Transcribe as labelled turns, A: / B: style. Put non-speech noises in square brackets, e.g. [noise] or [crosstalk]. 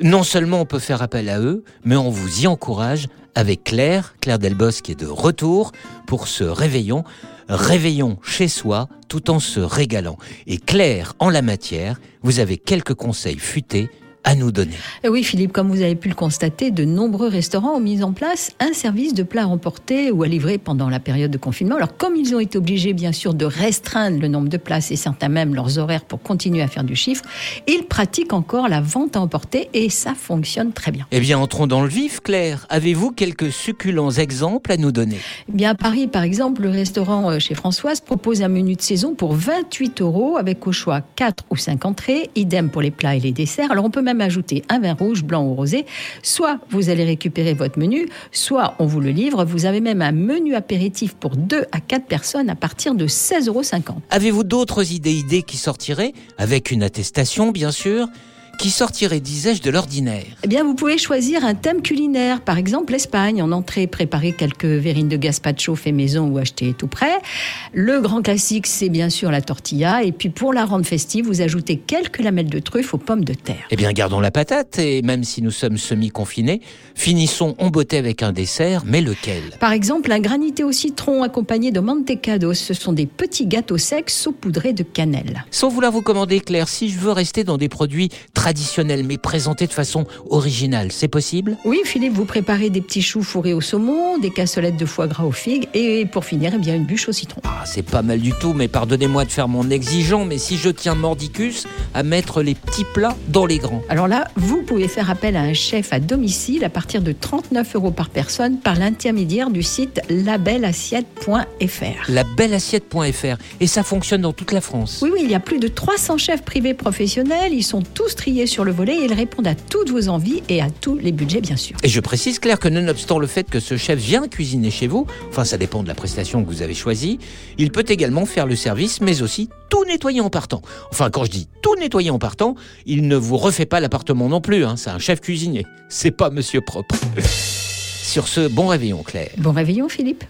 A: Non seulement on peut faire appel à eux, mais on vous y encourage avec Claire, Claire Delbos qui est de retour pour ce réveillon. Réveillon chez soi tout en se régalant. Et Claire, en la matière, vous avez quelques conseils futés à nous donner.
B: Oui, Philippe, comme vous avez pu le constater, de nombreux restaurants ont mis en place un service de plats emportés ou à livrer pendant la période de confinement. Alors, comme ils ont été obligés, bien sûr, de restreindre le nombre de places et certains même leurs horaires pour continuer à faire du chiffre, ils pratiquent encore la vente à emporter et ça fonctionne très bien.
A: Eh bien, entrons dans le vif, Claire. Avez-vous quelques succulents exemples à nous donner?
B: Eh Bien, à Paris, par exemple, le restaurant euh, chez Françoise propose un menu de saison pour 28 euros avec au choix 4 ou 5 entrées, idem pour les plats et les desserts. Alors, on peut même ajouter un vin rouge, blanc ou rosé. Soit vous allez récupérer votre menu, soit on vous le livre. Vous avez même un menu apéritif pour 2 à 4 personnes à partir de 16,50 euros.
A: Avez-vous d'autres idées idées qui sortiraient Avec une attestation, bien sûr? Qui sortirait, disais-je, de l'ordinaire
B: Eh bien, vous pouvez choisir un thème culinaire, par exemple l'Espagne. En entrée, préparer quelques verrines de gazpacho fait maison ou acheter tout prêt. Le grand classique, c'est bien sûr la tortilla. Et puis, pour la rendre festive, vous ajoutez quelques lamelles de truffe aux pommes de terre.
A: Eh bien, gardons la patate. Et même si nous sommes semi-confinés, finissons en beauté avec un dessert, mais lequel?
B: Par exemple, un granité au citron accompagné de mantecados. Ce sont des petits gâteaux secs saupoudrés de cannelle.
A: Sans vouloir vous commander, Claire, si je veux rester dans des produits très traditionnel mais présenté de façon originale. C'est possible?
B: Oui, Philippe, vous préparez des petits choux fourrés au saumon, des cassolettes de foie gras aux figues et pour finir, eh bien une bûche au citron.
A: Ah, c'est pas mal du tout, mais pardonnez-moi de faire mon exigeant, mais si je tiens Mordicus à mettre les petits plats dans les grands.
B: Alors là, vous pouvez faire appel à un chef à domicile à partir de 39 euros par personne par l'intermédiaire du site labelassiette.fr.
A: Labelassiette.fr. Et ça fonctionne dans toute la France
B: Oui, oui, il y a plus de 300 chefs privés professionnels. Ils sont tous triés sur le volet et ils répondent à toutes vos envies et à tous les budgets, bien sûr.
A: Et je précise, Claire, que nonobstant le fait que ce chef vient cuisiner chez vous, enfin ça dépend de la prestation que vous avez choisie, il peut également faire le service, mais aussi tout nettoyer en partant. Enfin, quand je dis tout nettoyer en partant, il ne vous refait pas l'appartement non plus, hein, c'est un chef cuisinier. C'est pas monsieur propre. [laughs] Sur ce, bon réveillon, Claire.
B: Bon réveillon, Philippe.